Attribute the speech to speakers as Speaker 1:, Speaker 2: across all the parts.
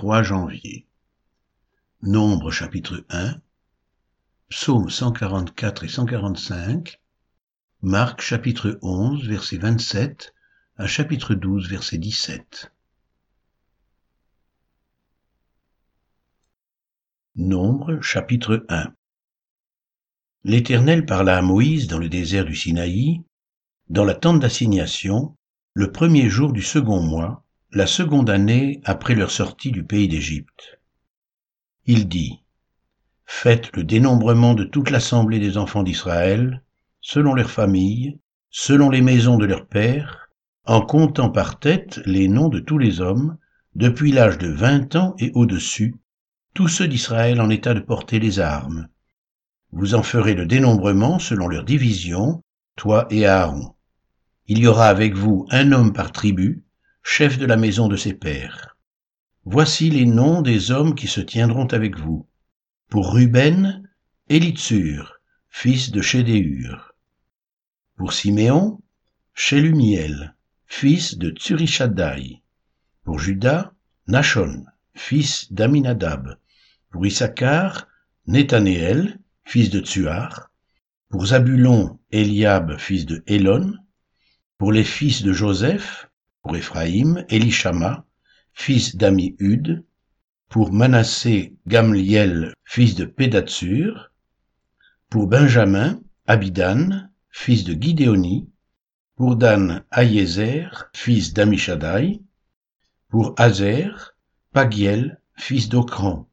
Speaker 1: 3 janvier. Nombre chapitre 1, Psaume 144 et 145, Marc chapitre 11 verset 27 à chapitre 12 verset 17. Nombre chapitre 1 L'Éternel parla à Moïse dans le désert du Sinaï, dans la tente d'assignation, le premier jour du second mois, la seconde année après leur sortie du pays d'Égypte. Il dit, Faites le dénombrement de toute l'assemblée des enfants d'Israël, selon leurs familles, selon les maisons de leurs pères, en comptant par tête les noms de tous les hommes, depuis l'âge de vingt ans et au-dessus, tous ceux d'Israël en état de porter les armes. Vous en ferez le dénombrement selon leur division, toi et Aaron. Il y aura avec vous un homme par tribu, chef de la maison de ses pères. Voici les noms des hommes qui se tiendront avec vous. Pour Ruben, Élitsur, fils de Chédéur. Pour Siméon, Shelumiel, fils de Tsurishaddaï. Pour Judas, Nachon, fils d'Aminadab. Pour Issachar, Nethanéel, fils de Tsuar. Pour Zabulon, Eliab, fils de Elon. Pour les fils de Joseph, pour Éphraïm, Elishama, fils d'Amihud, pour Manassé, Gamliel, fils de Pédatsur, pour Benjamin, Abidan, fils de Gidéoni, pour Dan, Ayezer, fils d'Amishadai, pour Azer, Pagiel, fils d'Okran,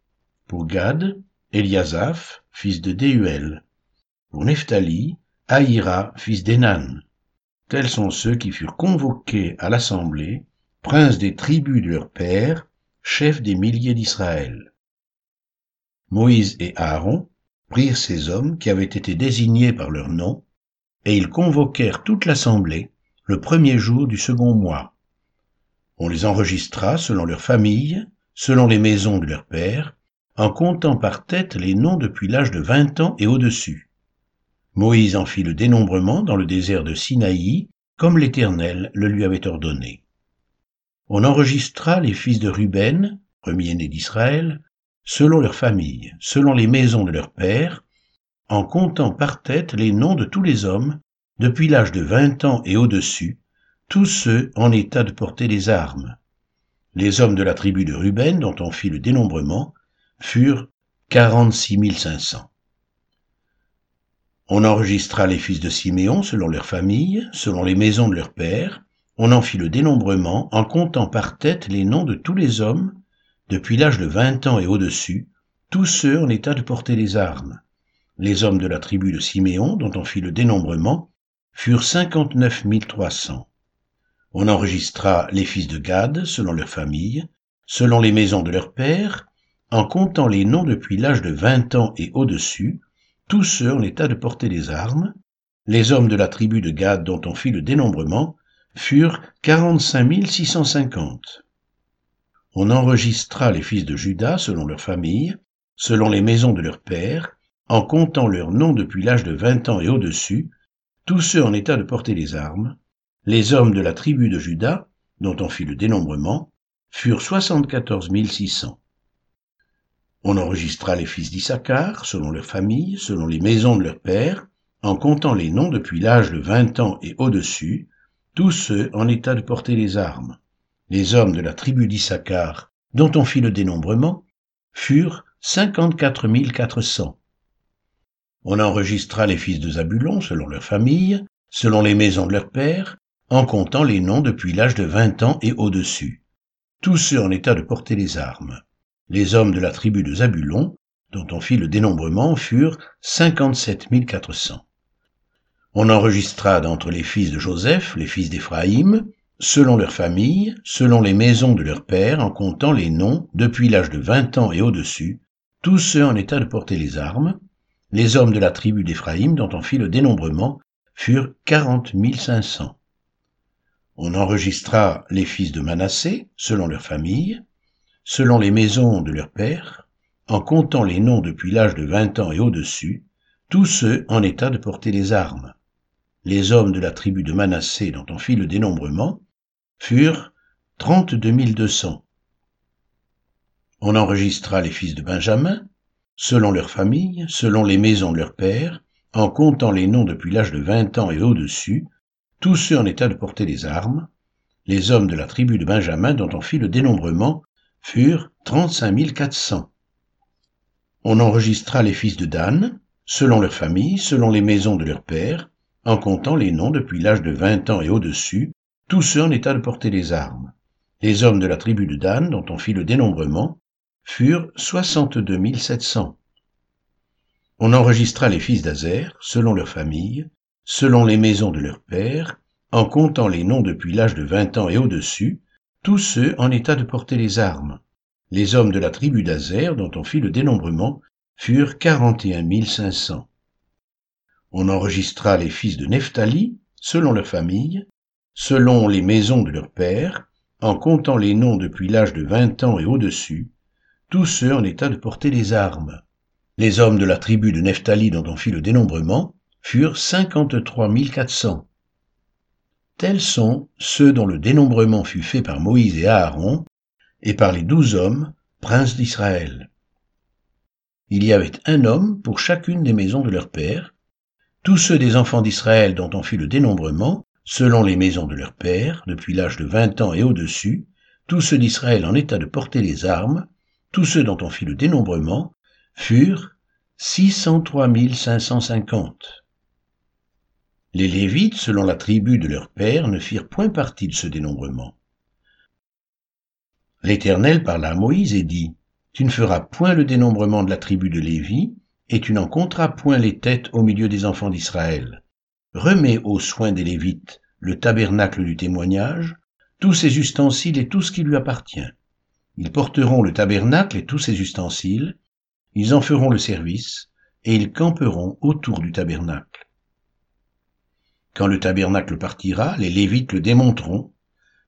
Speaker 1: pour Gad, Eliasaph, fils de Déuel, pour Nephtali, Aïra, fils d'Enan, Tels sont ceux qui furent convoqués à l'assemblée, princes des tribus de leurs pères, chefs des milliers d'Israël. Moïse et Aaron prirent ces hommes qui avaient été désignés par leur nom, et ils convoquèrent toute l'assemblée le premier jour du second mois. On les enregistra selon leurs familles, selon les maisons de leurs pères, en comptant par tête les noms depuis l'âge de vingt ans et au-dessus. Moïse en fit le dénombrement dans le désert de Sinaï, comme l'Éternel le lui avait ordonné. On enregistra les fils de Ruben, premier-né d'Israël, selon leurs familles, selon les maisons de leurs pères, en comptant par tête les noms de tous les hommes, depuis l'âge de vingt ans et au-dessus, tous ceux en état de porter les armes. Les hommes de la tribu de Ruben, dont on fit le dénombrement, furent quarante-six mille cinq cents. On enregistra les fils de Siméon selon leurs familles, selon les maisons de leurs pères. On en fit le dénombrement en comptant par tête les noms de tous les hommes, depuis l'âge de vingt ans et au-dessus, tous ceux en état de porter les armes. Les hommes de la tribu de Siméon, dont on fit le dénombrement, furent cinquante-neuf mille trois cents. On enregistra les fils de Gad selon leurs familles, selon les maisons de leurs pères, en comptant les noms depuis l'âge de vingt ans et au-dessus, tous ceux en état de porter les armes, les hommes de la tribu de Gad dont on fit le dénombrement, furent quarante-cinq six cent cinquante. On enregistra les fils de Judas selon leurs familles, selon les maisons de leurs pères, en comptant leurs noms depuis l'âge de vingt ans et au-dessus, tous ceux en état de porter les armes, les hommes de la tribu de Judas, dont on fit le dénombrement, furent soixante-quatorze six cents. On enregistra les fils d'Issachar, selon leurs familles, selon les maisons de leurs pères, en comptant les noms depuis l'âge de vingt ans et au-dessus, tous ceux en état de porter les armes. Les hommes de la tribu d'Issachar, dont on fit le dénombrement, furent cinquante-quatre mille quatre cents. On enregistra les fils de Zabulon selon leurs familles, selon les maisons de leurs pères, en comptant les noms depuis l'âge de vingt ans et au-dessus, tous ceux en état de porter les armes. Les hommes de la tribu de Zabulon, dont on fit le dénombrement, furent cinquante-sept mille quatre cents. On enregistra d'entre les fils de Joseph, les fils d'Éphraïm, selon leurs familles, selon les maisons de leurs pères, en comptant les noms, depuis l'âge de vingt ans et au-dessus, tous ceux en état de porter les armes, les hommes de la tribu d'Éphraïm, dont on fit le dénombrement, furent quarante mille cinq cents. On enregistra les fils de Manassé, selon leurs familles, selon les maisons de leurs pères, en comptant les noms depuis l'âge de vingt ans et au-dessus, tous ceux en état de porter les armes. Les hommes de la tribu de Manassé dont on fit le dénombrement furent trente-deux mille deux cents. On enregistra les fils de Benjamin, selon leurs familles, selon les maisons de leurs pères, en comptant les noms depuis l'âge de vingt ans et au-dessus, tous ceux en état de porter les armes, les hommes de la tribu de Benjamin dont on fit le dénombrement furent trente-cinq quatre cents. On enregistra les fils de Dan, selon leurs familles, selon les maisons de leurs pères, en comptant les noms depuis l'âge de vingt ans et au-dessus, tous ceux en état de porter les armes. Les hommes de la tribu de Dan, dont on fit le dénombrement, furent soixante-deux mille sept cents. On enregistra les fils d'Azer, selon leurs familles, selon les maisons de leurs pères, en comptant les noms depuis l'âge de vingt ans et au-dessus, tous ceux en état de porter les armes. Les hommes de la tribu d'Azer, dont on fit le dénombrement, furent quarante et un mille cinq cents. On enregistra les fils de Nephtali, selon leurs familles, selon les maisons de leurs pères, en comptant les noms depuis l'âge de vingt ans et au-dessus, tous ceux en état de porter les armes. Les hommes de la tribu de Nephtali dont on fit le dénombrement furent cinquante-trois mille quatre cents. Tels sont ceux dont le dénombrement fut fait par Moïse et Aaron, et par les douze hommes, princes d'Israël. Il y avait un homme pour chacune des maisons de leur père. Tous ceux des enfants d'Israël dont on fit le dénombrement, selon les maisons de leur père, depuis l'âge de vingt ans et au-dessus, tous ceux d'Israël en état de porter les armes, tous ceux dont on fit le dénombrement, furent 603 550. Les Lévites, selon la tribu de leur père, ne firent point partie de ce dénombrement. L'Éternel parla à Moïse et dit, Tu ne feras point le dénombrement de la tribu de Lévi, et tu n'en compteras point les têtes au milieu des enfants d'Israël. Remets aux soins des Lévites le tabernacle du témoignage, tous ses ustensiles et tout ce qui lui appartient. Ils porteront le tabernacle et tous ses ustensiles, ils en feront le service, et ils camperont autour du tabernacle. Quand le tabernacle partira, les Lévites le démonteront.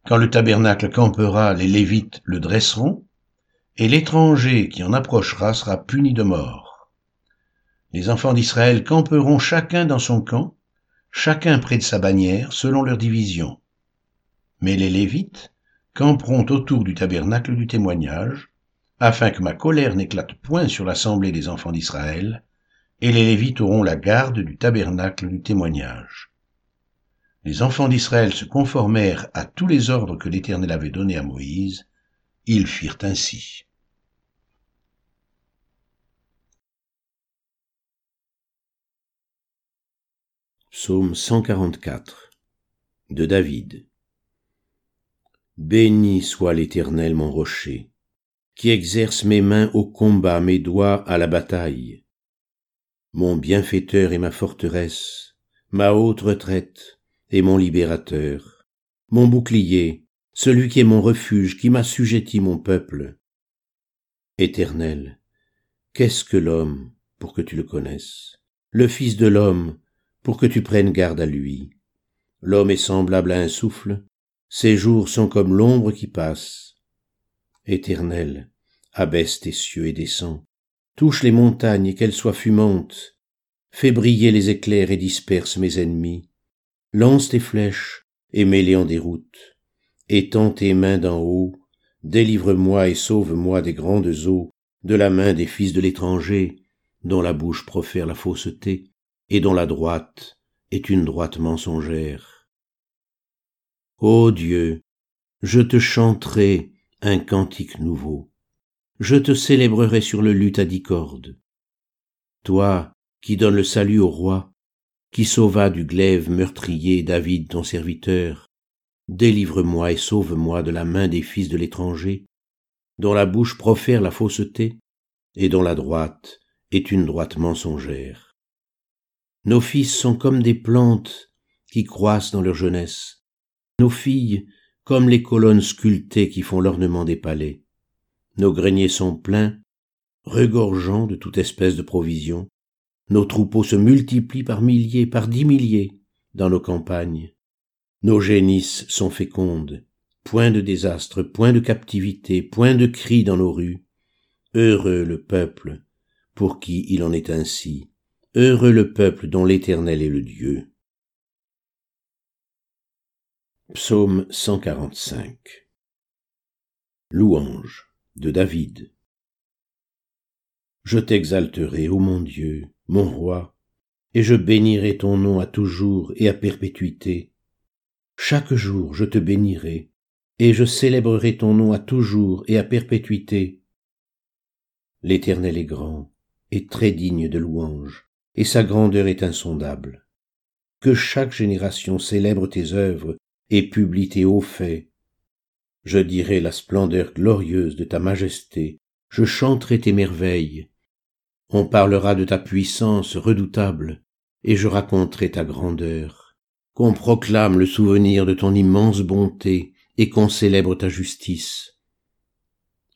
Speaker 1: Quand le tabernacle campera, les Lévites le dresseront. Et l'étranger qui en approchera sera puni de mort. Les enfants d'Israël camperont chacun dans son camp, chacun près de sa bannière, selon leur division. Mais les Lévites camperont autour du tabernacle du témoignage, afin que ma colère n'éclate point sur l'assemblée des enfants d'Israël, et les Lévites auront la garde du tabernacle du témoignage les enfants d'Israël se conformèrent à tous les ordres que l'Éternel avait donnés à Moïse, ils firent ainsi.
Speaker 2: Psaume 144 de David Béni soit l'Éternel mon rocher, qui exerce mes mains au combat, mes doigts à la bataille. Mon bienfaiteur et ma forteresse, ma haute retraite, et mon libérateur, mon bouclier, celui qui est mon refuge, qui m'assujettit mon peuple. Éternel, qu'est-ce que l'homme pour que tu le connaisses, le Fils de l'homme pour que tu prennes garde à lui. L'homme est semblable à un souffle, ses jours sont comme l'ombre qui passe. Éternel, abaisse tes cieux et descends, touche les montagnes qu'elles soient fumantes, fais briller les éclairs et disperse mes ennemis lance tes flèches et mets-les en déroute. Étends tes mains d'en haut, délivre-moi et sauve-moi des grandes eaux, de la main des fils de l'étranger, dont la bouche profère la fausseté, et dont la droite est une droite mensongère. Ô Dieu, je te chanterai un cantique nouveau, je te célébrerai sur le luth à dix cordes. Toi qui donnes le salut au roi, qui sauva du glaive meurtrier David ton serviteur, délivre-moi et sauve-moi de la main des fils de l'étranger, dont la bouche profère la fausseté, et dont la droite est une droite mensongère. Nos fils sont comme des plantes qui croissent dans leur jeunesse, nos filles comme les colonnes sculptées qui font l'ornement des palais. Nos greniers sont pleins, regorgeant de toute espèce de provisions, nos troupeaux se multiplient par milliers, par dix milliers dans nos campagnes. Nos génisses sont fécondes. Point de désastre, point de captivité, point de cris dans nos rues. Heureux le peuple pour qui il en est ainsi. Heureux le peuple dont l'Éternel est le Dieu. Psaume 145 Louange de David Je t'exalterai, ô mon Dieu, mon roi, et je bénirai ton nom à toujours et à perpétuité. Chaque jour je te bénirai, et je célébrerai ton nom à toujours et à perpétuité. L'Éternel est grand et très digne de louange, et sa grandeur est insondable. Que chaque génération célèbre tes œuvres et publie tes hauts faits. Je dirai la splendeur glorieuse de ta majesté, je chanterai tes merveilles. On parlera de ta puissance redoutable, et je raconterai ta grandeur. Qu'on proclame le souvenir de ton immense bonté, et qu'on célèbre ta justice.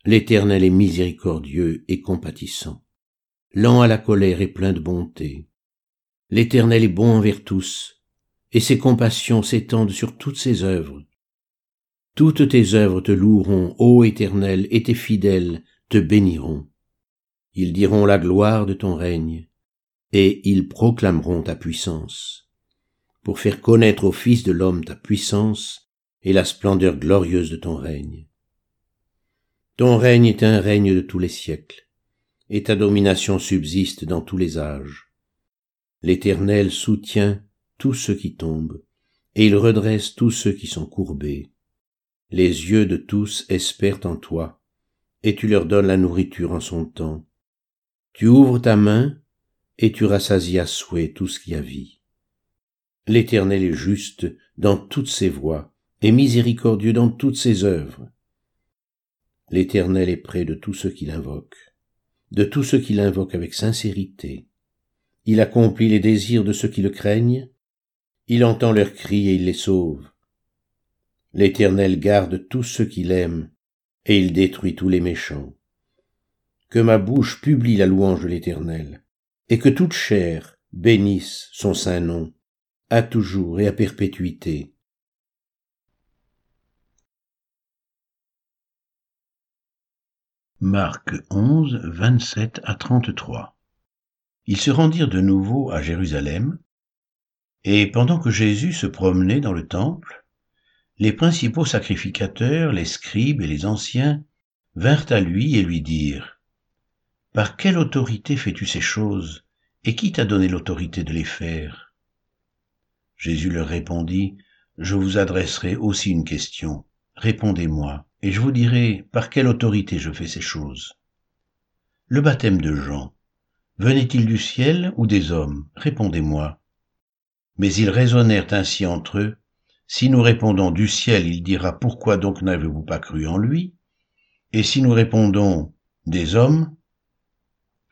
Speaker 2: L'Éternel est miséricordieux et compatissant, lent à la colère et plein de bonté. L'Éternel est bon envers tous, et ses compassions s'étendent sur toutes ses œuvres. Toutes tes œuvres te loueront, ô Éternel, et tes fidèles te béniront. Ils diront la gloire de ton règne, et ils proclameront ta puissance, pour faire connaître aux fils de l'homme ta puissance et la splendeur glorieuse de ton règne. Ton règne est un règne de tous les siècles, et ta domination subsiste dans tous les âges. L'Éternel soutient tous ceux qui tombent, et il redresse tous ceux qui sont courbés. Les yeux de tous espèrent en toi, et tu leur donnes la nourriture en son temps. Tu ouvres ta main, et tu rassasies à souhait tout ce qui a vie. L'Éternel est juste dans toutes ses voies, et miséricordieux dans toutes ses œuvres. L'Éternel est près de tous ceux qui l'invoquent, de tous ceux qui l'invoquent avec sincérité. Il accomplit les désirs de ceux qui le craignent, il entend leurs cris et il les sauve. L'Éternel garde tous ceux qui l'aiment, et il détruit tous les méchants. Que ma bouche publie la louange de l'Éternel, et que toute chair bénisse son saint nom, à toujours et à perpétuité.
Speaker 1: Marc 11, 27 à 33 Ils se rendirent de nouveau à Jérusalem, et pendant que Jésus se promenait dans le temple, les principaux sacrificateurs, les scribes et les anciens vinrent à lui et lui dirent, Par quelle autorité fais-tu ces choses, et qui t'a donné l'autorité de les faire? Jésus leur répondit, Je vous adresserai aussi une question, répondez-moi, et je vous dirai par quelle autorité je fais ces choses. Le baptême de Jean, venait-il du ciel ou des hommes? Répondez-moi. Mais ils raisonnèrent ainsi entre eux, si nous répondons du ciel, il dira pourquoi donc n'avez-vous pas cru en lui? Et si nous répondons des hommes,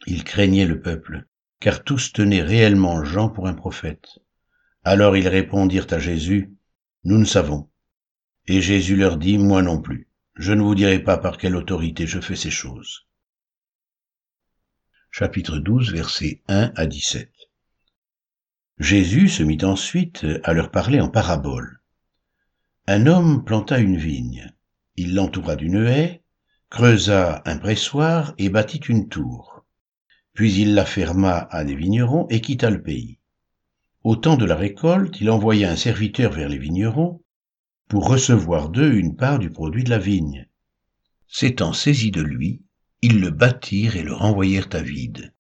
Speaker 1: il craignait le peuple, car tous tenaient réellement Jean pour un prophète. Alors ils répondirent à Jésus, Nous ne savons. Et Jésus leur dit, Moi non plus. Je ne vous dirai pas par quelle autorité je fais ces choses. Chapitre 12, versets 1 à 17. Jésus se mit ensuite à leur parler en parabole. Un homme planta une vigne. Il l'entoura d'une haie, creusa un pressoir et bâtit une tour. Puis il la ferma à des vignerons et quitta le pays. Au temps de la récolte, il envoya un serviteur vers les vignerons pour recevoir d'eux une part du produit de la vigne. S'étant saisi de lui, ils le battirent et le renvoyèrent à vide.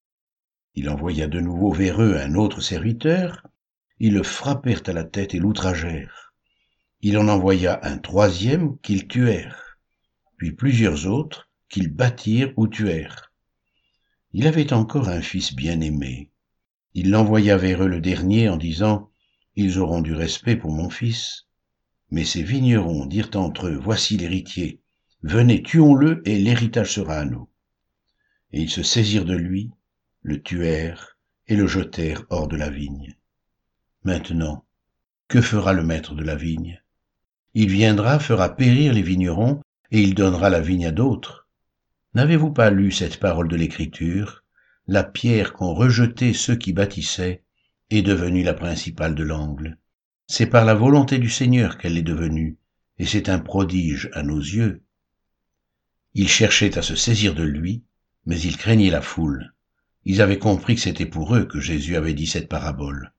Speaker 1: Il envoya de nouveau vers eux un autre serviteur, ils le frappèrent à la tête et l'outragèrent il en envoya un troisième qu'ils tuèrent, puis plusieurs autres qu'ils battirent ou tuèrent. Il avait encore un fils bien-aimé. Il l'envoya vers eux le dernier en disant, Ils auront du respect pour mon fils. Mais ces vignerons dirent entre eux, Voici l'héritier, venez, tuons-le, et l'héritage sera à nous. Et ils se saisirent de lui, le tuèrent, et le jetèrent hors de la vigne. Maintenant, que fera le maître de la vigne? Il viendra, fera périr les vignerons, et il donnera la vigne à d'autres. N'avez-vous pas lu cette parole de l'Écriture? La pierre qu'ont rejetée ceux qui bâtissaient est devenue la principale de l'angle. C'est par la volonté du Seigneur qu'elle est devenue, et c'est un prodige à nos yeux. Ils cherchaient à se saisir de lui, mais ils craignaient la foule. Ils avaient compris que c'était pour eux que Jésus avait dit cette parabole,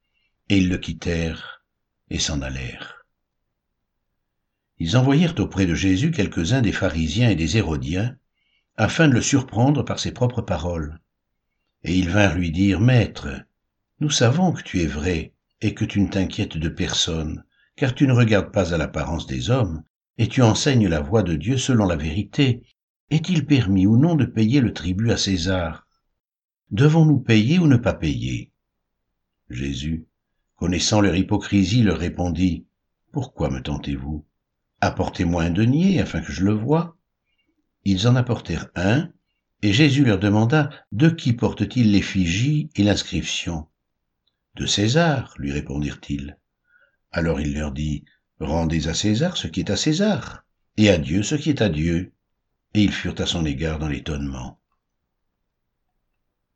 Speaker 1: et ils le quittèrent et s'en allèrent ils envoyèrent auprès de Jésus quelques-uns des pharisiens et des hérodiens, afin de le surprendre par ses propres paroles. Et ils vinrent lui dire, Maître, nous savons que tu es vrai et que tu ne t'inquiètes de personne, car tu ne regardes pas à l'apparence des hommes, et tu enseignes la voie de Dieu selon la vérité. Est-il permis ou non de payer le tribut à César? Devons-nous payer ou ne pas payer? Jésus, connaissant leur hypocrisie, leur répondit, Pourquoi me tentez-vous? Apportez-moi un denier afin que je le voie. Ils en apportèrent un, et Jésus leur demanda, De qui porte-t-il l'effigie et l'inscription De César, lui répondirent-ils. Alors il leur dit, Rendez à César ce qui est à César, et à Dieu ce qui est à Dieu. Et ils furent à son égard dans l'étonnement.